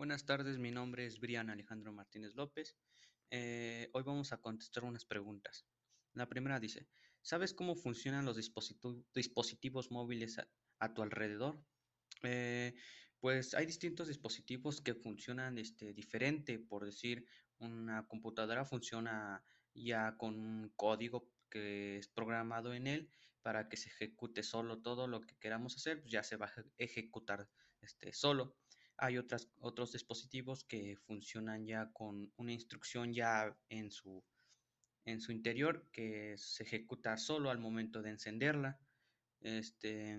Buenas tardes, mi nombre es Brian Alejandro Martínez López. Eh, hoy vamos a contestar unas preguntas. La primera dice, ¿sabes cómo funcionan los dispositivos móviles a, tu alrededor? Eh, pues hay distintos dispositivos que funcionan este, diferente. Por decir, una computadora funciona ya con un código que es programado en él para que se ejecute solo todo lo que queramos hacer, pues ya se va a ejecutar este, solo. Hay otros dispositivos que funcionan ya con una instrucción ya en su, en su interior que se ejecuta solo al momento de encenderla. Este,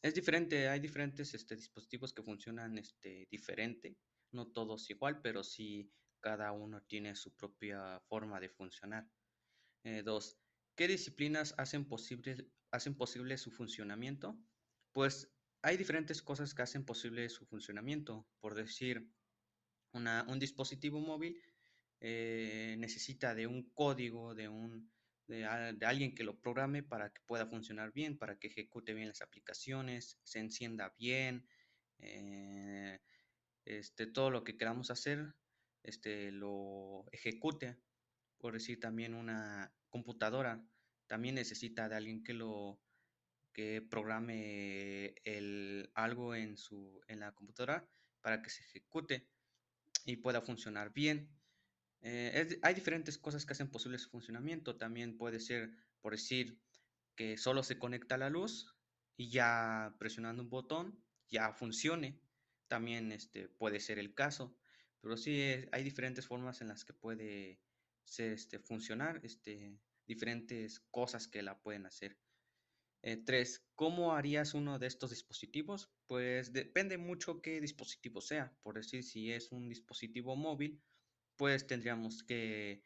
es diferente, hay diferentes este, dispositivos que funcionan este, diferente, no todos igual, pero sí cada uno tiene su propia forma de funcionar. Eh, dos, ¿qué disciplinas hacen posible, hacen posible su funcionamiento? Pues hay diferentes cosas que hacen posible su funcionamiento. Por decir, un dispositivo móvil eh, necesita de un código, de, un, de, alguien que lo programe para que pueda funcionar bien, para que ejecute bien las aplicaciones, se encienda bien, eh, este, todo lo que queramos hacer, este, lo ejecute. Por decir, también una computadora también necesita de alguien que lo que programe el, algo en, su, en la computadora para que se ejecute y pueda funcionar bien. Eh, hay diferentes cosas que hacen posible su funcionamiento. También puede ser, por decir, que solo se conecta la luz y ya presionando un botón ya funcione. También este, puede ser el caso. Pero sí eh, hay diferentes formas en las que puede ser, este, funcionar, este, diferentes cosas que la pueden hacer. Eh, tres, ¿cómo harías uno de estos dispositivos? Pues depende mucho qué dispositivo sea. Por decir, si es un dispositivo móvil, pues tendríamos que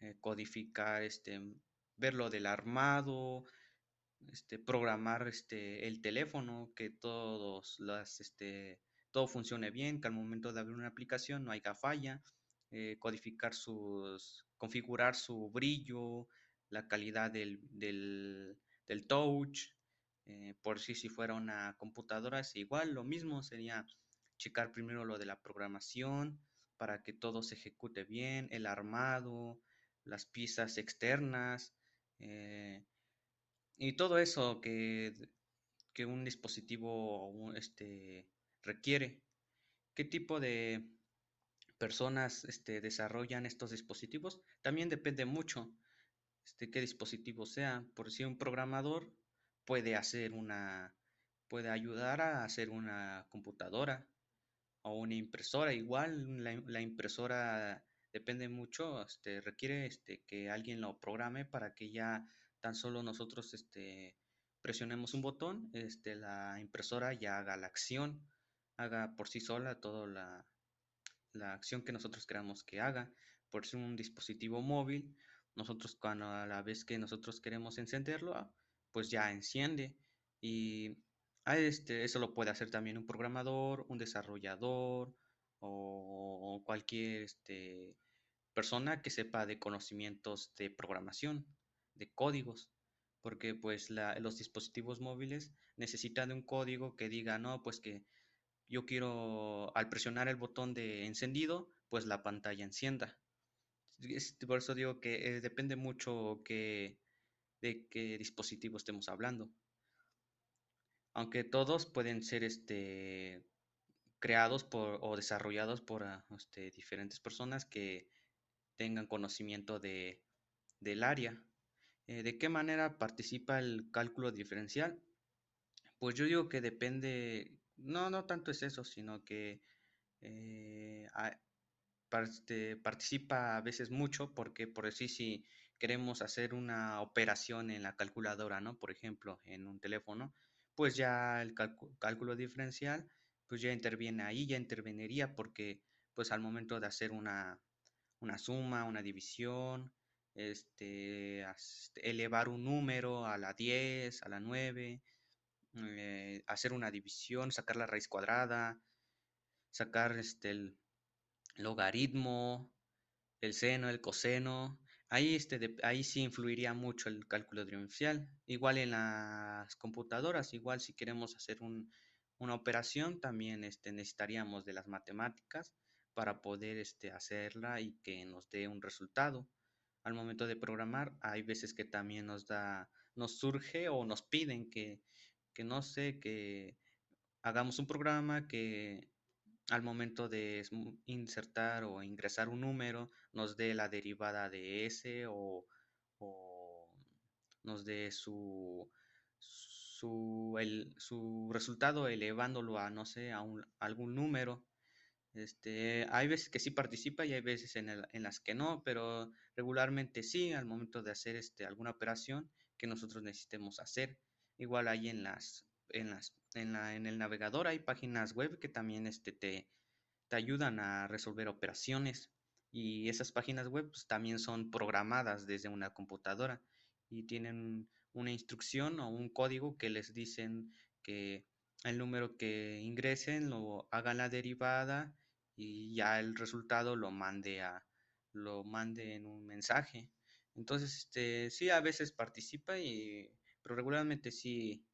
eh, codificar, este, ver lo del armado, este, programar este, el teléfono, que todos las, este, todo funcione bien, que al momento de abrir una aplicación no haya falla, eh, codificar sus, configurar su brillo, la calidad del del touch. Eh, por si, si fuera una computadora es igual, lo mismo sería checar primero lo de la programación para que todo se ejecute bien, el armado, las piezas externas eh, y todo eso que, que un dispositivo este, requiere. ¿Qué tipo de personas este, desarrollan estos dispositivos? También depende mucho este, qué dispositivo sea. Por si un programador puede hacer una, puede ayudar a hacer una computadora o una impresora. Igual la, impresora depende mucho, este, requiere este, que alguien lo programe para que ya tan solo nosotros este, presionemos un botón, la impresora ya haga la acción, haga por sí sola toda la, la acción que nosotros queramos que haga. Por ser un dispositivo móvil, nosotros cuando a la vez que nosotros queremos encenderlo, ah, pues ya enciende. Y a este, eso lo puede hacer también un programador, un desarrollador o, cualquier este, persona que sepa de conocimientos de programación, de códigos. Porque pues los dispositivos móviles necesitan de un código que diga, no, pues que yo quiero, al presionar el botón de encendido, pues la pantalla encienda por eso digo que eh, depende mucho que, de qué dispositivo estemos hablando. Aunque todos pueden ser este, creados por, o desarrollados por ah, este, diferentes personas que tengan conocimiento de, del área. Eh, ¿De qué manera participa el cálculo diferencial? Pues yo digo que depende, no, no tanto es eso, sino que eh, participa a veces mucho porque, por decir, si queremos hacer una operación en la calculadora, ¿no? Por ejemplo, en un teléfono, pues ya el cálculo diferencial, pues ya interviene ahí, ya interveniría porque, pues al momento de hacer una, suma, una división, este, elevar un número a la 10, a la 9, eh, hacer una división, sacar la raíz cuadrada, sacar este, el, logaritmo, el seno, el coseno. Ahí, este, ahí sí influiría mucho el cálculo diferencial. Igual en las computadoras, igual si queremos hacer un, una operación, también este, necesitaríamos de las matemáticas para poder este, hacerla y que nos dé un resultado. Al momento de programar, hay veces que también nos da, nos surge o nos piden que, que no sé, que hagamos un programa que al momento de insertar o ingresar un número nos dé la derivada de ese o, nos dé su, su, el, su resultado elevándolo a, no sé, a, un, algún número. Este, hay veces que sí participa y hay veces en, en, las que no, pero regularmente sí al momento de hacer este, alguna operación que nosotros necesitemos hacer. Igual hay en las, en las, en, la, en el navegador hay páginas web que también este, te, te ayudan a resolver operaciones y esas páginas web pues, también son programadas desde una computadora y tienen una instrucción o un código que les dicen que el número que ingresen lo hagan la derivada y ya el resultado lo mande a lo mande en un mensaje. Entonces, este sí a veces participa y pero regularmente sí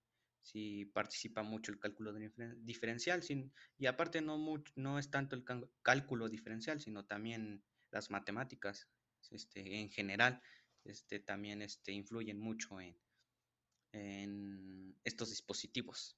sí participa mucho el cálculo diferencial sin, y aparte no no es tanto el cálculo diferencial, sino también las matemáticas este en general este también este influyen mucho en en estos dispositivos.